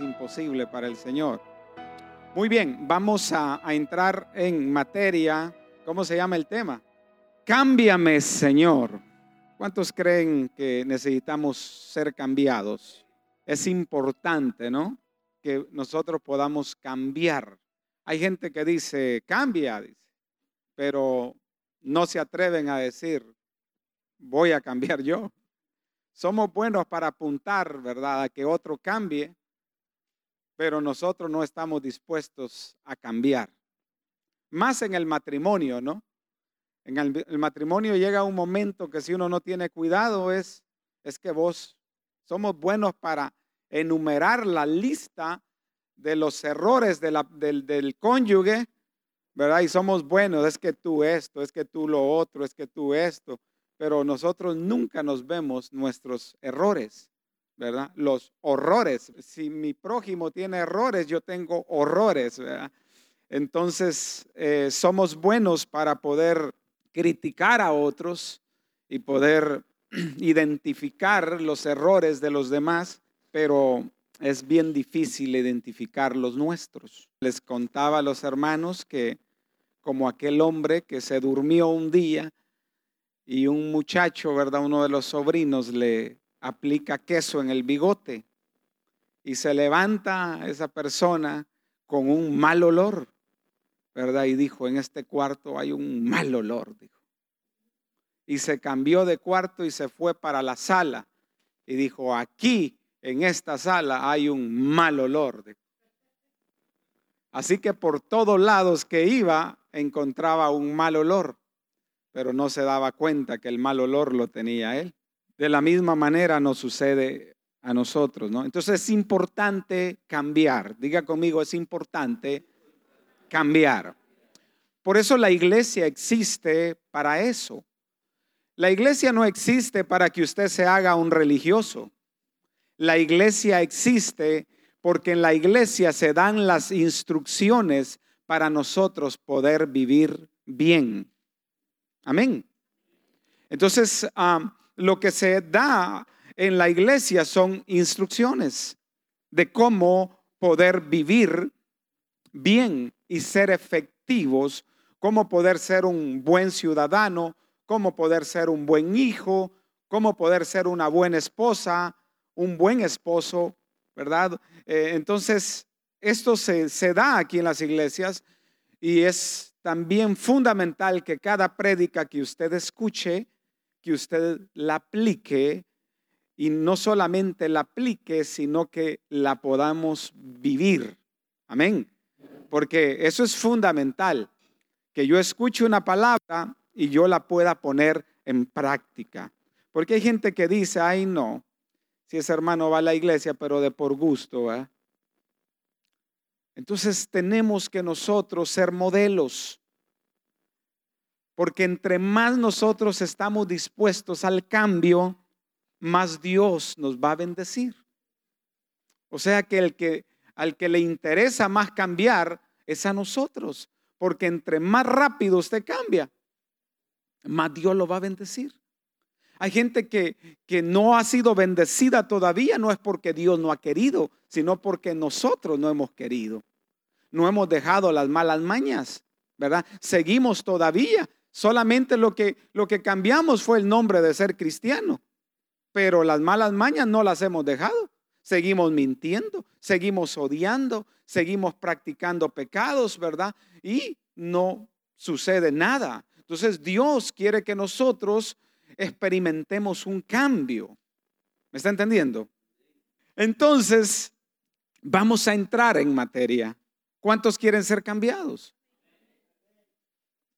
imposible para el Señor. Muy bien, vamos a, a entrar en materia. ¿Cómo se llama el tema? Cámbiame, Señor. ¿Cuántos creen que necesitamos ser cambiados? Es importante, ¿no? Que nosotros podamos cambiar. Hay gente que dice, cambia, dice, pero no se atreven a decir, voy a cambiar yo. Somos buenos para apuntar, ¿verdad?, a que otro cambie, pero nosotros no estamos dispuestos a cambiar. Más en el matrimonio, ¿no? En el, matrimonio llega un momento que si uno no tiene cuidado es, es que vos somos buenos para enumerar la lista de los errores del, del cónyuge, ¿verdad? Y somos buenos, es que tú esto, es que tú lo otro, es que tú esto pero nosotros nunca nos vemos nuestros errores, ¿verdad? Los horrores. Si mi prójimo tiene errores, yo tengo horrores, ¿verdad? Entonces, eh, somos buenos para poder criticar a otros y poder identificar los errores de los demás, pero es bien difícil identificar los nuestros. Les contaba a los hermanos que como aquel hombre que se durmió un día, y un muchacho, ¿verdad? Uno de los sobrinos le aplica queso en el bigote y se levanta esa persona con un mal olor, ¿verdad? Y dijo, en este cuarto hay un mal olor, dijo. Y se cambió de cuarto y se fue para la sala y dijo, aquí en esta sala hay un mal olor. Así que por todos lados que iba encontraba un mal olor pero no se daba cuenta que el mal olor lo tenía él. De la misma manera nos sucede a nosotros, ¿no? Entonces es importante cambiar. Diga conmigo, es importante cambiar. Por eso la iglesia existe para eso. La iglesia no existe para que usted se haga un religioso. La iglesia existe porque en la iglesia se dan las instrucciones para nosotros poder vivir bien. Amén. Entonces, lo que se da en la iglesia son instrucciones de cómo poder vivir bien y ser efectivos, cómo poder ser un buen ciudadano, cómo poder ser un buen hijo, cómo poder ser una buena esposa, un buen esposo, ¿verdad? Eh, entonces, esto se, se da aquí en las iglesias y es también fundamental que cada prédica que usted escuche, que usted la aplique y no solamente la aplique, sino que la podamos vivir. Amén. Porque eso es fundamental, que yo escuche una palabra y yo la pueda poner en práctica. Porque hay gente que dice, ay no, si ese hermano va a la iglesia, pero de por gusto. Entonces tenemos que nosotros ser modelos. Porque entre más nosotros estamos dispuestos al cambio, más Dios nos va a bendecir. O sea que el que al que le interesa más cambiar es a nosotros, porque entre más rápido usted cambia, más Dios lo va a bendecir. Hay gente que, que no ha sido bendecida todavía, no es porque Dios no ha querido, sino porque nosotros no hemos querido. No hemos dejado las malas mañas, ¿verdad? Seguimos todavía Solamente lo que, lo que cambiamos fue el nombre de ser cristiano. Pero las malas mañas no las hemos dejado. Seguimos mintiendo, seguimos odiando, seguimos practicando pecados, ¿verdad? Y no sucede nada. Entonces Dios quiere que nosotros experimentemos un cambio. ¿Me está entendiendo? Entonces, vamos a entrar en materia. ¿Cuántos quieren ser cambiados?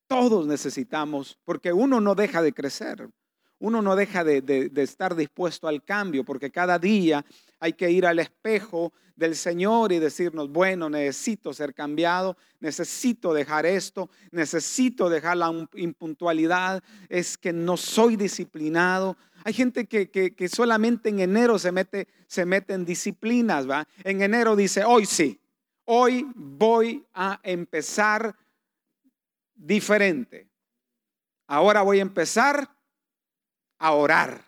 Todos necesitamos, porque uno no deja de crecer, uno no deja de, estar dispuesto al cambio, porque cada día hay que ir al espejo del Señor y decirnos, bueno, necesito ser cambiado, necesito dejar esto, necesito dejar la impuntualidad, es que no soy disciplinado. Hay gente que, que, solamente en enero se mete, se mete en disciplinas, ¿va? En enero dice, hoy sí, hoy voy a empezar diferente. Ahora voy a empezar a orar.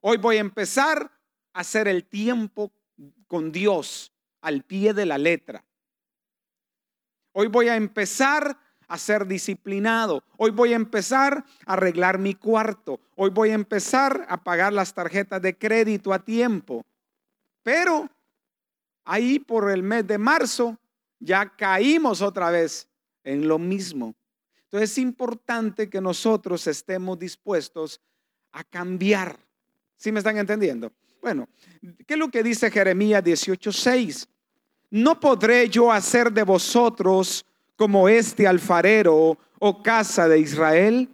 Hoy voy a empezar a hacer el tiempo con Dios. al pie de la letra. Hoy voy a empezar a ser disciplinado. Hoy voy a empezar a arreglar mi cuarto. Hoy voy a empezar a pagar las tarjetas de crédito a tiempo. Pero ahí por el mes de marzo ya caímos otra vez en lo mismo. Entonces es importante que nosotros estemos dispuestos a cambiar. ¿Sí me están entendiendo? Bueno, ¿qué es lo que dice Jeremías 18:6? No podré yo hacer de vosotros como este alfarero o casa de Israel.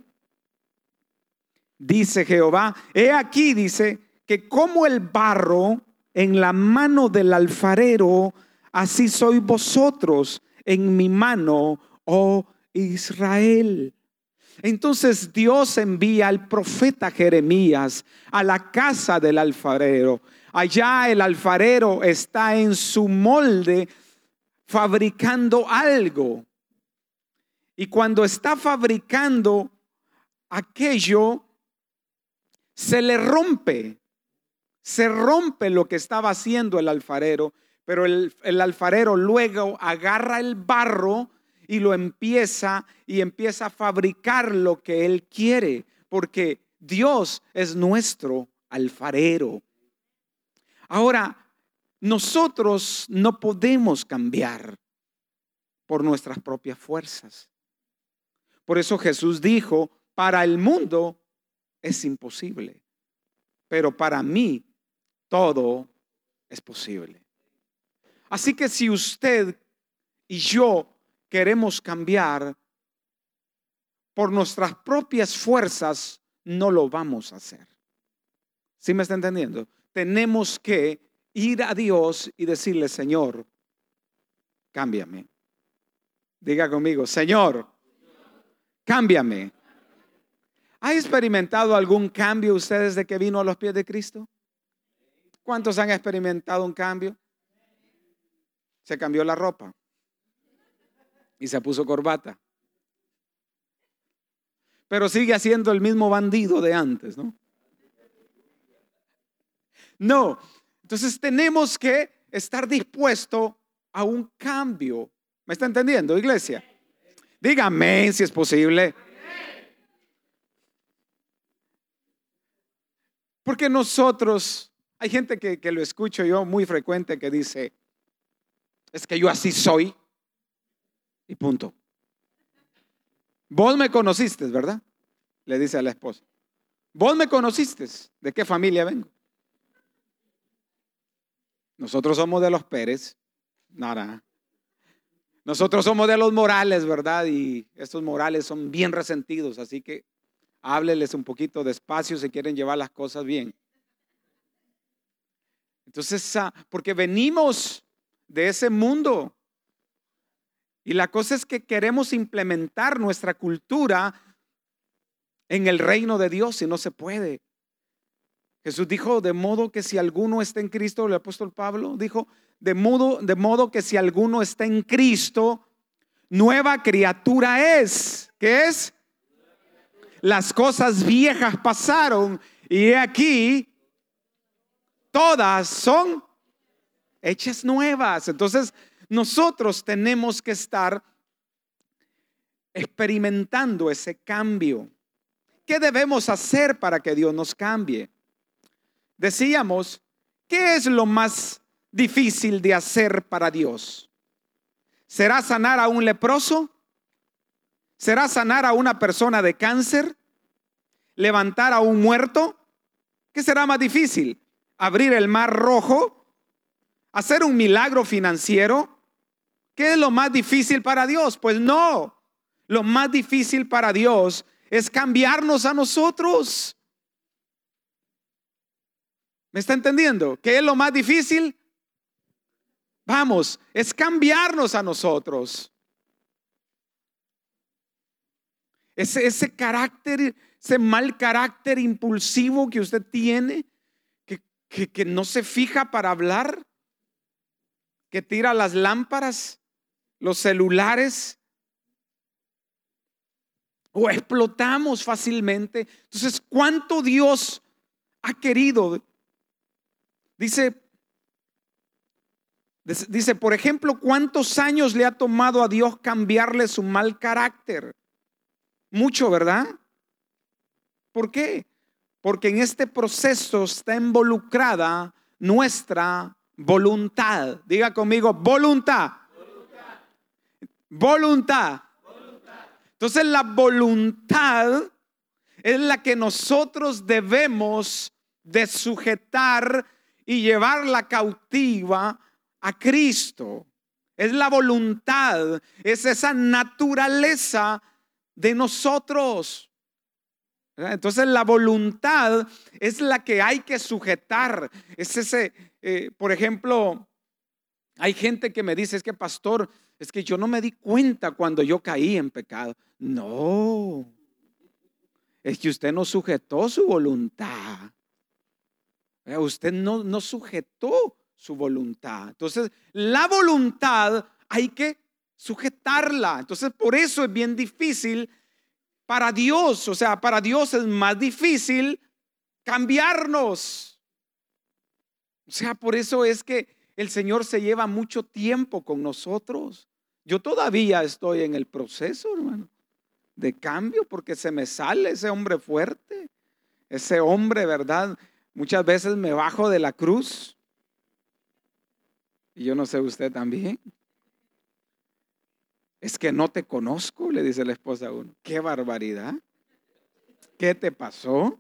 Dice Jehová, he aquí, dice, que como el barro en la mano del alfarero, así sois vosotros en mi mano, oh Israel. Entonces Dios envía al profeta Jeremías a la casa del alfarero. Allá el alfarero está en su molde fabricando algo. Y cuando está fabricando aquello, se le rompe. Se rompe lo que estaba haciendo el alfarero, pero el, el alfarero luego agarra el barro y lo empieza y empieza a fabricar lo que Él quiere, porque Dios es nuestro alfarero. Ahora, nosotros no podemos cambiar por nuestras propias fuerzas. Por eso Jesús dijo, para el mundo es imposible, pero para mí todo es posible. Así que si usted y yo queremos cambiar, por nuestras propias fuerzas no lo vamos a hacer. ¿Sí me está entendiendo? Tenemos que ir a Dios y decirle, Señor, cámbiame. Diga conmigo, Señor, cámbiame. ¿Ha experimentado algún cambio usted desde que vino a los pies de Cristo? ¿Cuántos han experimentado un cambio? Se cambió la ropa y se puso corbata. Pero sigue siendo el mismo bandido de antes, ¿no? No. Entonces tenemos que estar dispuesto a un cambio. ¿Me está entendiendo, iglesia? Dígame si es posible. Porque nosotros, hay gente que, que, lo escucho yo muy frecuente que dice, es que yo así soy. Y punto. Vos me conociste, ¿verdad? Le dice a la esposa. Vos me conociste. ¿De qué familia vengo? Nosotros somos de los Pérez. Nada. Nosotros somos de los Morales, ¿verdad? Y estos Morales son bien resentidos, así que hábleles un poquito despacio si quieren llevar las cosas bien. Entonces, ah, porque venimos de ese mundo y la cosa es que queremos implementar nuestra cultura en el reino de Dios y no se puede. Jesús dijo, de modo que si alguno está en Cristo, el apóstol Pablo dijo, de modo, de modo que si alguno está en Cristo, nueva criatura es. ¿Qué es? Las cosas viejas pasaron y aquí todas son hechas nuevas. Entonces, nosotros tenemos que estar experimentando ese cambio. ¿Qué debemos hacer para que Dios nos cambie? Decíamos, ¿qué es lo más difícil de hacer para Dios? ¿Será sanar a un leproso? ¿Será sanar a una persona de cáncer? ¿Levantar a un muerto? ¿Qué será más difícil? ¿Abrir el mar rojo? ¿Hacer un milagro financiero? ¿Qué es lo más difícil para Dios? Pues no. Lo más difícil para Dios es cambiarnos a nosotros. ¿Me está entendiendo? ¿Qué es lo más difícil? Vamos, es cambiarnos a nosotros. Ese, ese carácter, ese mal carácter impulsivo que usted tiene, que, que, que no se fija para hablar, que tira las lámparas los celulares, o explotamos fácilmente. Entonces, ¿cuánto Dios ha querido? Dice Dice, por ejemplo, ¿cuántos años le ha tomado a Dios cambiarle su mal carácter? Mucho, ¿verdad? ¿Por qué? Porque en este proceso está involucrada nuestra voluntad. Diga conmigo, voluntad. Voluntad. Entonces la voluntad es la que nosotros debemos de sujetar y llevarla cautiva a Cristo. Es la voluntad, es esa naturaleza de nosotros. Entonces la voluntad es la que hay que sujetar. Es ese, eh, por ejemplo, hay gente que me dice, es que pastor, es que yo no me di cuenta cuando yo caí en pecado. No, es que usted no sujetó su voluntad. Usted no, no sujetó su voluntad. Entonces, la voluntad hay que sujetarla. Entonces, por eso es bien difícil para Dios, o sea, para Dios es más difícil cambiarnos. O sea, por eso es que el Señor se lleva mucho tiempo con nosotros. Yo todavía estoy en el proceso, hermano, de cambio, porque se me sale ese hombre fuerte, ese hombre, ¿verdad? Muchas veces me bajo de la cruz. Y yo no sé usted también. Es que no te conozco, le dice la esposa a uno. Qué barbaridad. ¿Qué te pasó?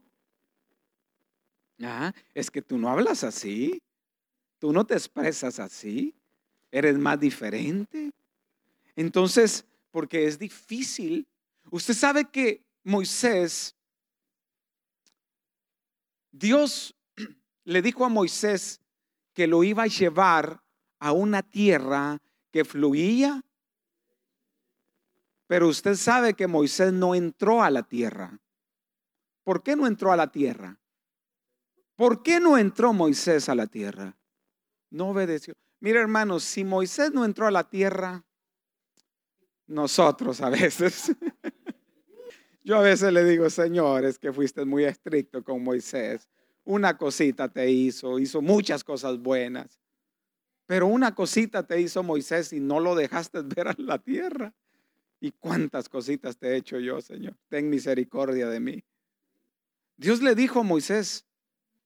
Ah, es que tú no hablas así. Tú no te expresas así. Eres más diferente. Entonces, porque es difícil. Usted sabe que Moisés, Dios le dijo a Moisés que lo iba a llevar a una tierra que fluía pero usted sabe que Moisés no entró a la tierra. ¿Por qué no entró a la tierra? ¿Por qué no entró Moisés a la tierra? No obedeció. Mira, hermanos, si Moisés no entró a la tierra, nosotros a veces. Yo a veces le digo, Señor, es que fuiste muy estricto con Moisés. Una cosita te hizo, hizo muchas cosas buenas. Pero una cosita te hizo Moisés y no lo dejaste ver a la tierra. ¿Y cuántas cositas te he hecho yo, Señor? Ten misericordia de mí. Dios le dijo a Moisés,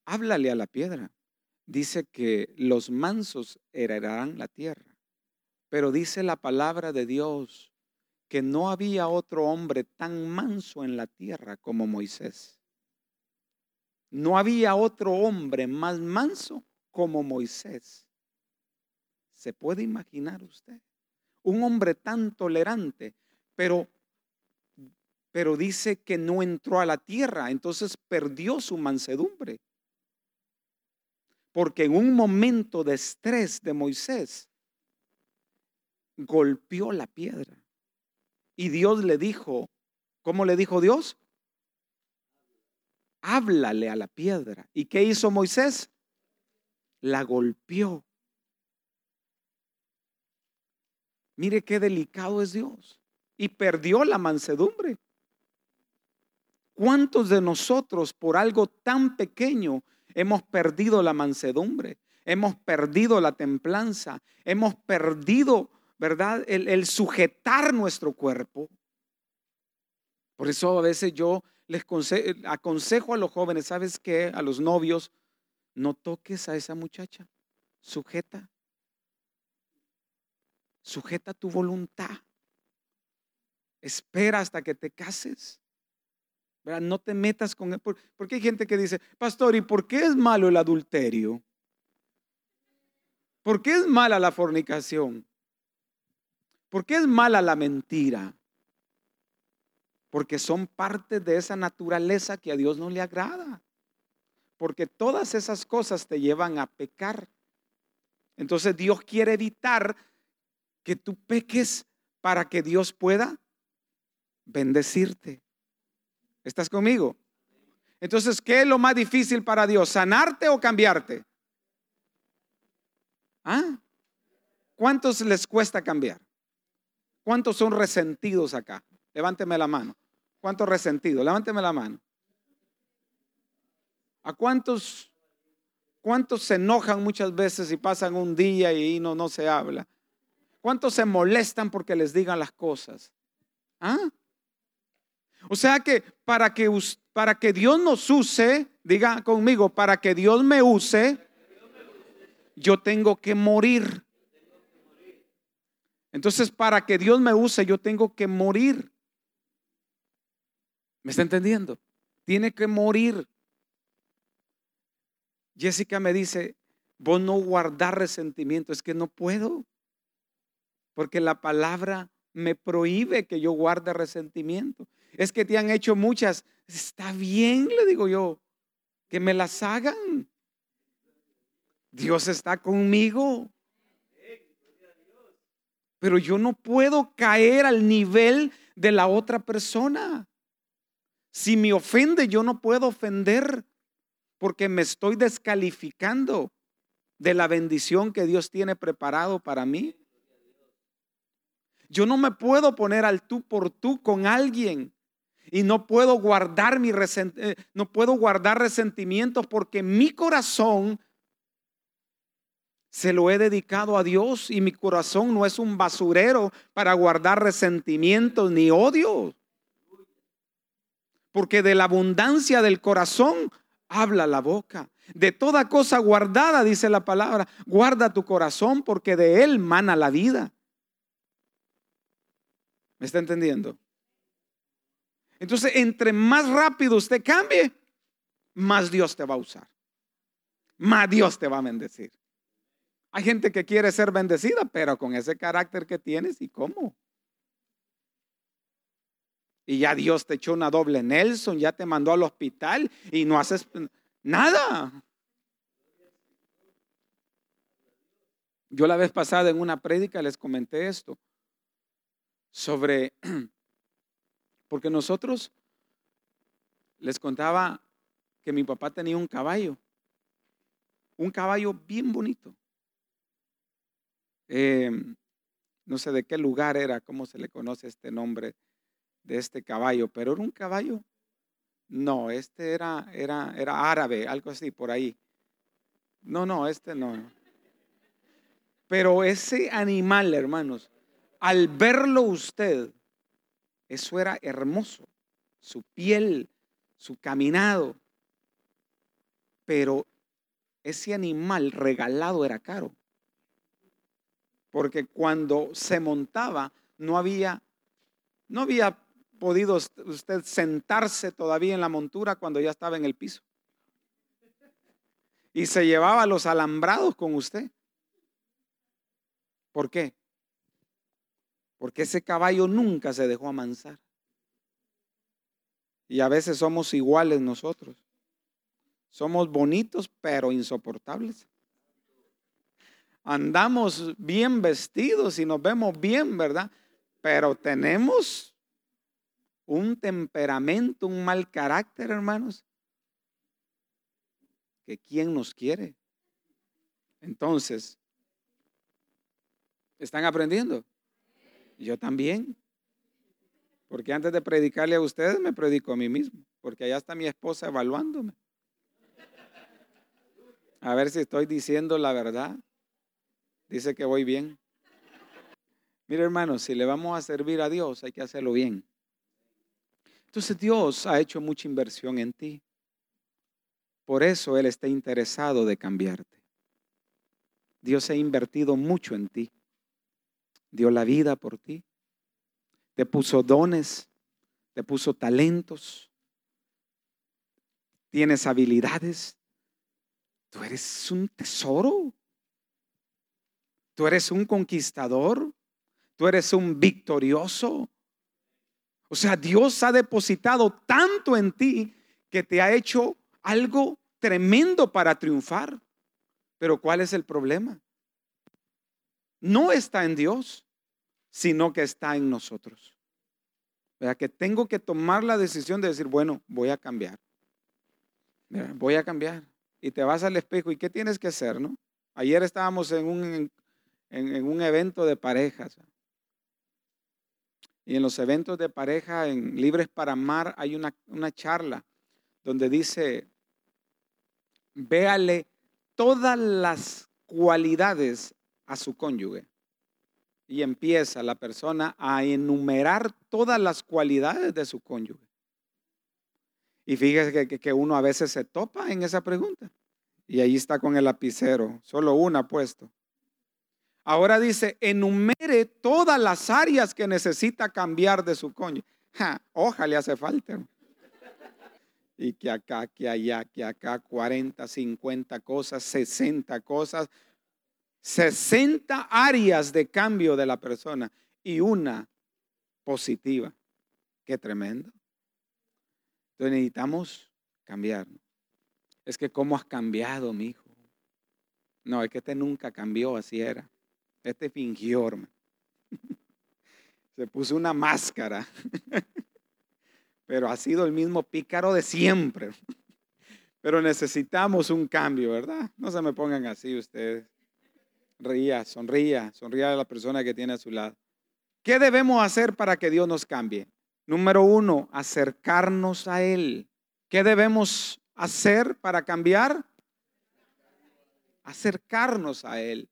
háblale a la piedra. Dice que los mansos heredarán la tierra. Pero dice la palabra de Dios que no había otro hombre tan manso en la tierra como Moisés. No había otro hombre más manso como Moisés. ¿Se puede imaginar usted? Un hombre tan tolerante pero, pero dice que no entró a la tierra, entonces perdió su mansedumbre. Porque en un momento de estrés de Moisés, golpeó la piedra. Y Dios le dijo, ¿cómo le dijo Dios? Háblale a la piedra. ¿Y qué hizo Moisés? La golpeó. Mire qué delicado es Dios y perdió la mansedumbre. ¿Cuántos de nosotros por algo tan pequeño hemos perdido la mansedumbre? Hemos perdido la templanza, hemos perdido, ¿verdad? El, sujetar nuestro cuerpo. Por eso a veces yo les aconsejo a los jóvenes, ¿sabes qué? A los novios, no toques a esa muchacha, sujeta. Sujeta tu voluntad. Espera hasta que te cases. No te metas con él. Porque hay gente que dice, pastor, ¿y por qué es malo el adulterio? ¿Por qué es mala la fornicación? ¿Por qué es mala la mentira? Porque son parte de esa naturaleza que a Dios no le agrada. Porque todas esas cosas te llevan a pecar. Entonces Dios quiere evitar que tú peques para que Dios pueda bendecirte. ¿Estás conmigo? Entonces, ¿qué es lo más difícil para Dios? ¿Sanarte o cambiarte? ¿Ah? ¿Cuántos les cuesta cambiar? ¿Cuántos son resentidos acá? Levánteme la mano. ¿Cuántos resentidos? Levánteme la mano. ¿A cuántos ¿Cuántos se enojan muchas veces y pasan un día y no, no se habla? ¿Cuántos se molestan porque les digan las cosas? ¿Ah? O sea que para que, para que Dios nos use, diga conmigo, para que Dios me use, yo tengo que morir. Entonces, para que Dios me use, yo tengo que morir. ¿Me está entendiendo? Tiene que morir. Jessica me dice, vos no guardar resentimiento, es que no puedo, porque la palabra me prohíbe que yo guarde resentimiento. Es que te han hecho muchas, está bien, le digo yo, que me las hagan. Dios está conmigo. Pero yo no puedo caer al nivel de la otra persona. Si me ofende, yo no puedo ofender porque me estoy descalificando de la bendición que Dios tiene preparado para mí. Yo no me puedo poner al tú por tú con alguien y no puedo guardar mi eh, no puedo guardar resentimientos porque mi corazón se lo he dedicado a Dios y mi corazón no es un basurero para guardar resentimientos ni odio porque de la abundancia del corazón habla la boca. De toda cosa guardada, dice la palabra, guarda tu corazón porque de él mana la vida. ¿Me está entendiendo? Entonces, entre más rápido usted cambie, más Dios te va a usar. Más Dios te va a bendecir. Hay gente que quiere ser bendecida, pero con ese carácter que tienes, ¿y cómo? Y ya Dios te echó una doble Nelson, ya te mandó al hospital y no haces nada. Yo la vez pasada en una prédica les comenté esto sobre, porque nosotros les contaba que mi papá tenía un caballo, un caballo bien bonito. Em, no sé de qué lugar era, cómo se le conoce este nombre de este caballo, pero era un caballo. No, este era, era, era árabe, algo así, por ahí. No, no, este no. Pero ese animal, hermanos, al verlo usted, eso era hermoso. Su piel, su caminado. Pero ese animal regalado era caro. Porque cuando se montaba, no había, no había podido usted sentarse todavía en la montura cuando ya estaba en el piso. Y se llevaba los alambrados con usted. ¿Por qué? Porque ese caballo nunca se dejó amansar. Y a veces somos iguales nosotros. Somos bonitos pero insoportables. Andamos bien vestidos y nos vemos bien, ¿verdad? Pero tenemos un temperamento, un mal carácter, hermanos, que quién nos quiere. Entonces, ¿están aprendiendo? Yo también. Porque antes de predicarle a ustedes, me predico a mí mismo. Porque allá está mi esposa evaluándome. A ver si estoy diciendo la verdad. Dice que voy bien. Mire, hermanos, si le vamos a servir a Dios, hay que hacerlo bien. Entonces Dios ha hecho mucha inversión en ti. Por eso Él está interesado de cambiarte. Dios ha invertido mucho en ti. Dio la vida por ti. Te puso dones, te puso talentos. Tienes habilidades. Tú eres un tesoro. Tú eres un conquistador. Tú eres un victorioso. O sea, Dios ha depositado tanto en ti que te ha hecho algo tremendo para triunfar. Pero ¿cuál es el problema? No está en Dios, sino que está en nosotros. sea, Que tengo que tomar la decisión de decir, bueno, voy a cambiar. Voy a cambiar. Y te vas al espejo y ¿qué tienes que hacer? No? Ayer estábamos en un, en, un evento de parejas. Y en los eventos de pareja en Libres para Amar hay una, charla donde dice, véale todas las cualidades a su cónyuge. Y empieza la persona a enumerar todas las cualidades de su cónyuge. Y fíjese que, que uno a veces se topa en esa pregunta. Y ahí está con el lapicero, solo una puesto. Ahora dice, enumere todas las áreas que necesita cambiar de su cónyuge. Ojalá le hace falta. Y que acá, que allá, que acá, 40, 50 cosas, 60 cosas, 60 áreas de cambio de la persona y una positiva. Qué tremendo. Entonces necesitamos cambiar. Es que cómo has cambiado, mi hijo. No, es que este nunca cambió, así era. Este fingió, hermano. Se puso una máscara. Pero ha sido el mismo pícaro de siempre. Pero necesitamos un cambio, ¿verdad? No se me pongan así ustedes. Ría, sonría, sonría a la persona que tiene a su lado. ¿Qué debemos hacer para que Dios nos cambie? Número uno, acercarnos a Él. ¿Qué debemos hacer para cambiar? Acercarnos a Él.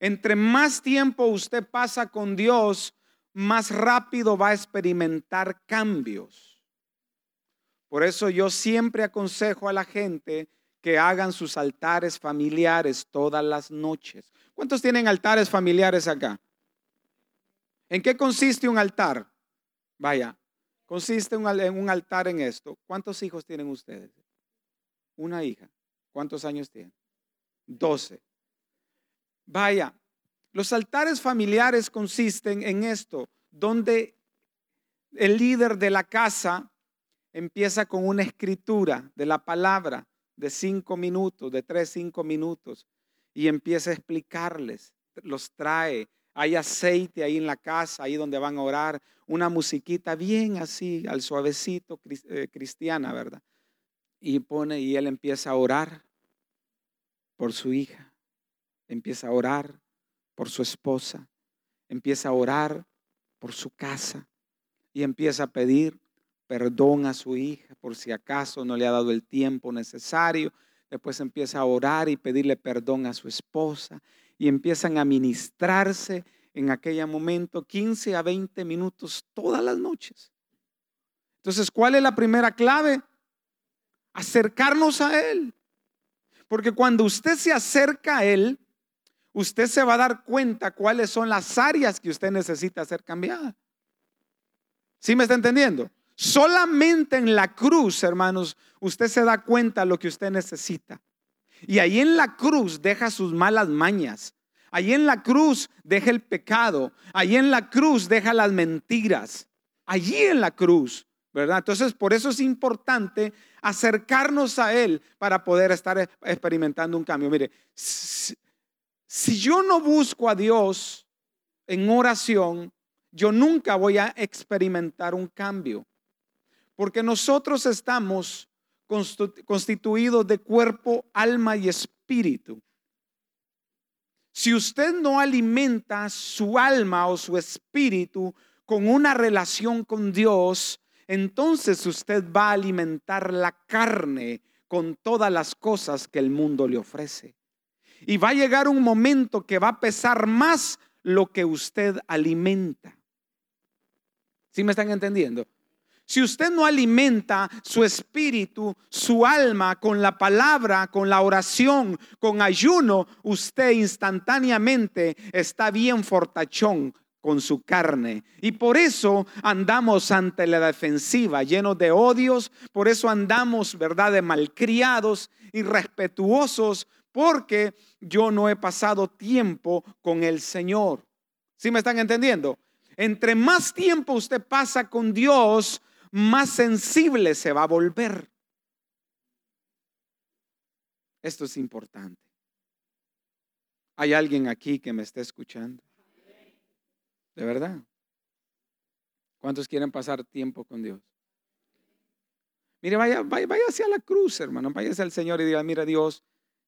Entre más tiempo usted pasa con Dios, más rápido va a experimentar cambios. Por eso yo siempre aconsejo a la gente que hagan sus altares familiares todas las noches. ¿Cuántos tienen altares familiares acá? ¿En qué consiste un altar? Vaya, consiste en un altar en esto. ¿Cuántos hijos tienen ustedes? Una hija. ¿Cuántos años tienen? Doce. Vaya, los altares familiares consisten en esto, donde el líder de la casa empieza con una escritura de la palabra de cinco minutos, de tres, cinco minutos, y empieza a explicarles, los trae. Hay aceite ahí en la casa, ahí donde van a orar, una musiquita bien así, al suavecito eh, cristiana, ¿verdad? Y pone, y él empieza a orar por su hija, empieza a orar por su esposa, empieza a orar por su casa y empieza a pedir perdón a su hija por si acaso no le ha dado el tiempo necesario. Después empieza a orar y pedirle perdón a su esposa y empiezan a ministrarse en aquel momento 15 a 20 minutos todas las noches. Entonces, ¿cuál es la primera clave? Acercarnos a Él. Porque cuando usted se acerca a Él, usted se va a dar cuenta cuáles son las áreas que usted necesita ser cambiada. ¿Sí me está entendiendo? Solamente en la cruz, hermanos, usted se da cuenta lo que usted necesita. Y ahí en la cruz deja sus malas mañas. Ahí en la cruz deja el pecado. Ahí en la cruz deja las mentiras. Allí en la cruz, ¿verdad? Entonces, por eso es importante acercarnos a Él para poder estar experimentando un cambio. Mire, si yo no busco a Dios en oración, yo nunca voy a experimentar un cambio. Porque nosotros estamos constituidos de cuerpo, alma y espíritu. Si usted no alimenta su alma o su espíritu con una relación con Dios, entonces usted va a alimentar la carne con todas las cosas que el mundo le ofrece. Y va a llegar un momento que va a pesar más lo que usted alimenta. ¿Sí me están entendiendo? Si usted no alimenta su espíritu, su alma con la palabra, con la oración, con ayuno, usted instantáneamente está bien fortachón con su carne. Y por eso andamos ante la defensiva, llenos de odios, por eso andamos, ¿verdad?, de malcriados, irrespetuosos, porque yo no he pasado tiempo con el Señor. ¿Sí me están entendiendo? Entre más tiempo usted pasa con Dios, más sensible se va a volver. Esto es importante. ¿Hay alguien aquí que me esté escuchando? ¿De verdad? ¿Cuántos quieren pasar tiempo con Dios? Mire, vaya, vaya, vaya hacia la cruz, hermano. Váyase al Señor y diga, mira Dios,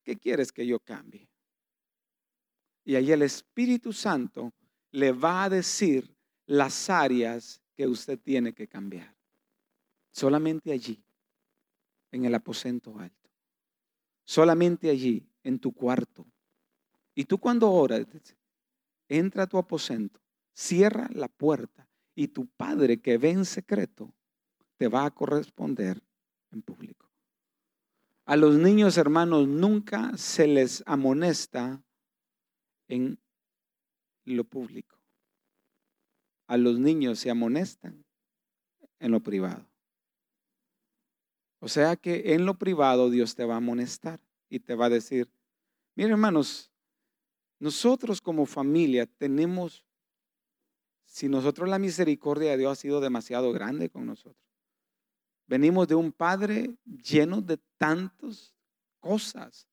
¿qué quieres que yo cambie? Y ahí el Espíritu Santo le va a decir las áreas que usted tiene que cambiar. Solamente allí, en el aposento alto. solamente allí, en tu cuarto. Y tú cuando oras, entra a tu aposento, cierra la puerta y tu Padre que ve en secreto te va a corresponder en público. A los niños hermanos nunca se les amonesta en lo público. A los niños se amonestan en lo privado. O sea que en lo privado Dios te va a amonestar y te va a decir, miren hermanos, nosotros como familia tenemos, si nosotros la misericordia de Dios ha sido demasiado grande con nosotros. Venimos de un Padre lleno de tantas cosas.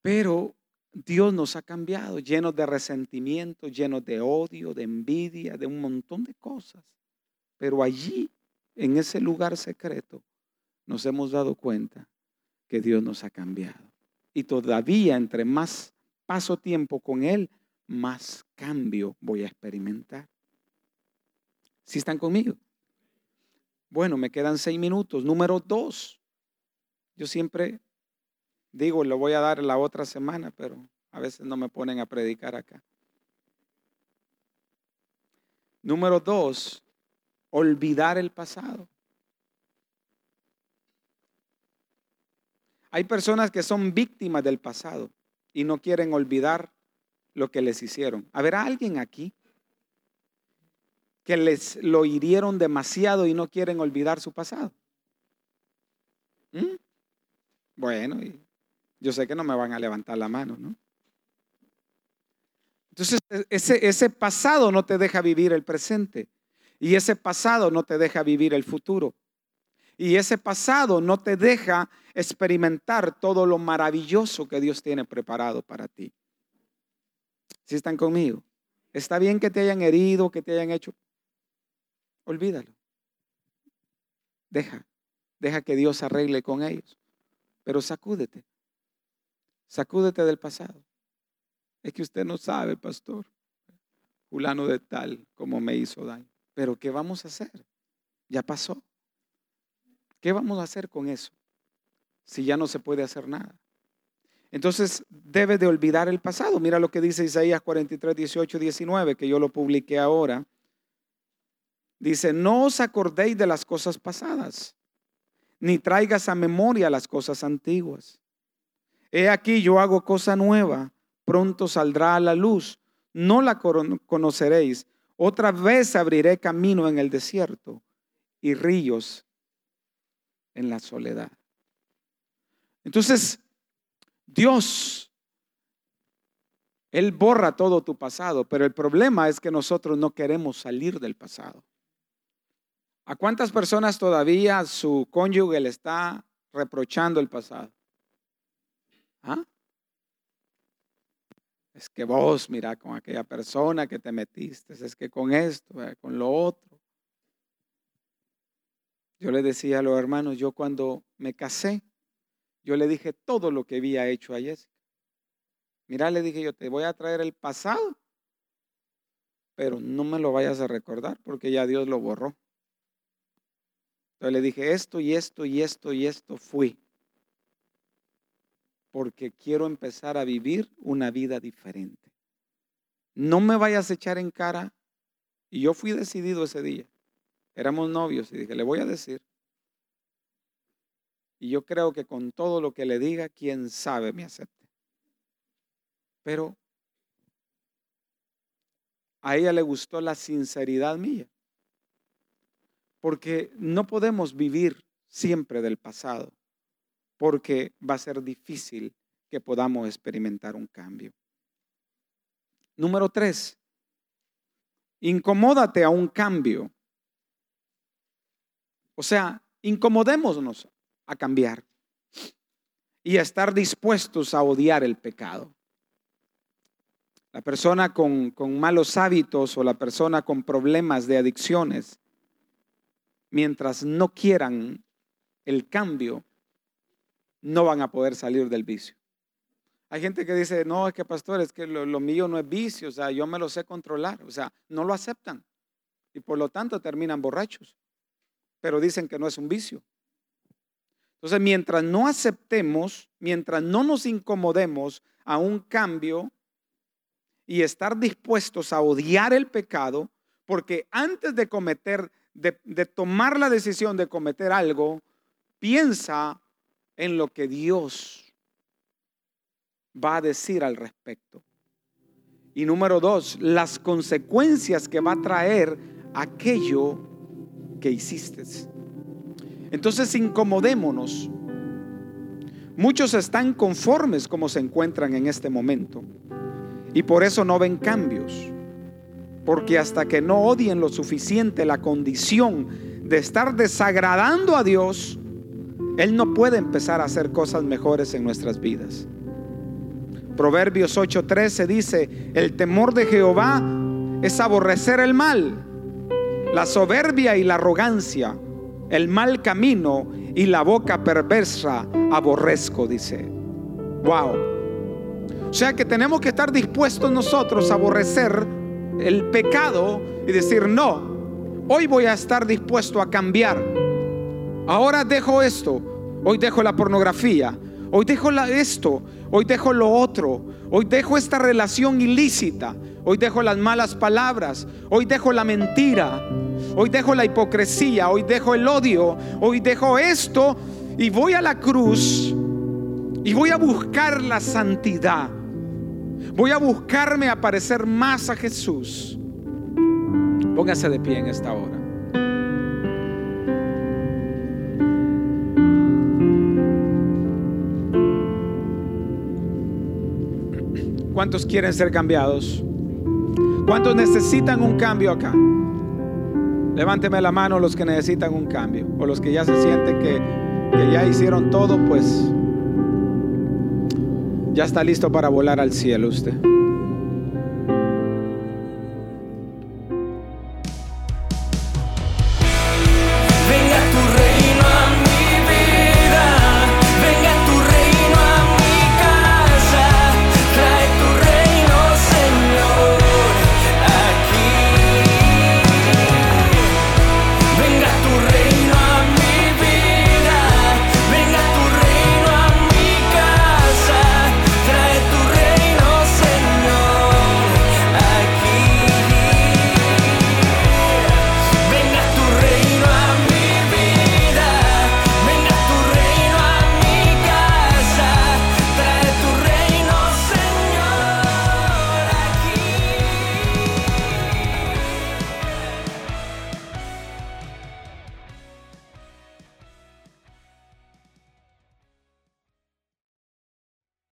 Pero Dios nos ha cambiado, llenos de resentimiento, llenos de odio, de envidia, de un montón de cosas. Pero allí, en ese lugar secreto, nos hemos dado cuenta que Dios nos ha cambiado. Y todavía, entre más paso tiempo con Él, más cambio voy a experimentar. ¿Sí están conmigo? Bueno, me quedan seis minutos. Número dos. Yo siempre digo, lo voy a dar la otra semana, pero a veces no me ponen a predicar acá. Número dos, olvidar el pasado. Hay personas que son víctimas del pasado y no quieren olvidar lo que les hicieron. ¿Habrá alguien aquí que les lo hirieron demasiado y no quieren olvidar su pasado? ¿Mm? Bueno, yo sé que no me van a levantar la mano, ¿no? Entonces, e, ese, ese pasado no te deja vivir el presente. Y ese pasado no te deja vivir el futuro. Y ese pasado no te deja experimentar todo lo maravilloso que Dios tiene preparado para ti. Si están conmigo? Está bien que te hayan herido, que te hayan hecho olvídalo. Deja, deja que Dios arregle con ellos. Pero sacúdete, sacúdete del pasado. Es que usted no sabe, pastor, fulano de tal, como me hizo daño. Pero ¿qué vamos a hacer? Ya pasó. ¿Qué vamos a hacer con eso? Si ya no se puede hacer nada. Entonces debe de olvidar el pasado. Mira lo que dice Isaías 43, 18, 19, que yo lo publiqué ahora. Dice, no os acordéis de las cosas pasadas, ni traigas a memoria las cosas antiguas. He aquí yo hago cosa nueva, pronto saldrá a la luz, no la conoceréis. Otra vez abriré camino en el desierto y ríos en la soledad. Entonces, Dios, Él borra todo tu pasado, pero el problema es que nosotros no queremos salir del pasado. ¿A cuántas personas todavía su cónyuge le está reprochando el pasado? ¿Ah? Es que vos, mira, con aquella persona que te metiste, es que con esto, eh, con lo otro. Yo le decía a los hermanos, yo cuando me casé, yo le dije todo lo que había hecho a Jessica. Mira, le dije yo, te voy a traer el pasado, pero no me lo vayas a recordar porque ya Dios lo borró le dije, esto y esto y esto y esto fui. Porque quiero empezar a vivir una vida diferente. No me vayas a echar en cara. Y yo fui decidido ese día. Éramos novios y dije, le voy a decir. Y yo creo que con todo lo que le diga, quién sabe me acepte. Pero a ella le gustó la sinceridad mía porque no podemos vivir siempre del pasado, porque va a ser difícil que podamos experimentar un cambio. Número tres, incomódate a un cambio. O sea, incomodémonos a cambiar y a estar dispuestos a odiar el pecado. La persona con, malos hábitos o la persona con problemas de adicciones mientras no quieran el cambio, no van a poder salir del vicio. Hay gente que dice, no, es que pastor, es que lo, mío no es vicio, o sea, yo me lo sé controlar, o sea, no lo aceptan y por lo tanto terminan borrachos, pero dicen que no es un vicio. Entonces, mientras no aceptemos, mientras no nos incomodemos a un cambio y estar dispuestos a odiar el pecado, porque antes de cometer, de, de tomar la decisión de cometer algo, piensa en lo que Dios va a decir al respecto. Y número dos, las consecuencias que va a traer aquello que hiciste. Entonces incomodémonos. Muchos están conformes como se encuentran en este momento y por eso no ven cambios. Porque hasta que no odien lo suficiente la condición de estar desagradando a Dios, Él no puede empezar a hacer cosas mejores en nuestras vidas. Proverbios 8:13 dice, el temor de Jehová es aborrecer el mal, la soberbia y la arrogancia, el mal camino y la boca perversa aborrezco, dice. Wow. O sea que tenemos que estar dispuestos nosotros a aborrecer el pecado y decir, no, hoy voy a estar dispuesto a cambiar. Ahora dejo esto, hoy dejo la pornografía, hoy dejo esto, Hoy dejo lo otro. Hoy dejo esta relación ilícita. Hoy dejo las malas palabras. Hoy dejo la mentira. Hoy dejo la hipocresía. Hoy dejo el odio. Hoy dejo esto. Y voy a la cruz. Y voy a buscar la santidad. Voy a buscarme a parecer más a Jesús. Póngase de pie en esta hora. ¿Cuántos quieren ser cambiados? ¿Cuántos necesitan un cambio acá? Levánteme la mano los que necesitan un cambio o los que ya se sienten que, ya hicieron todo, pues ya está listo para volar al cielo usted.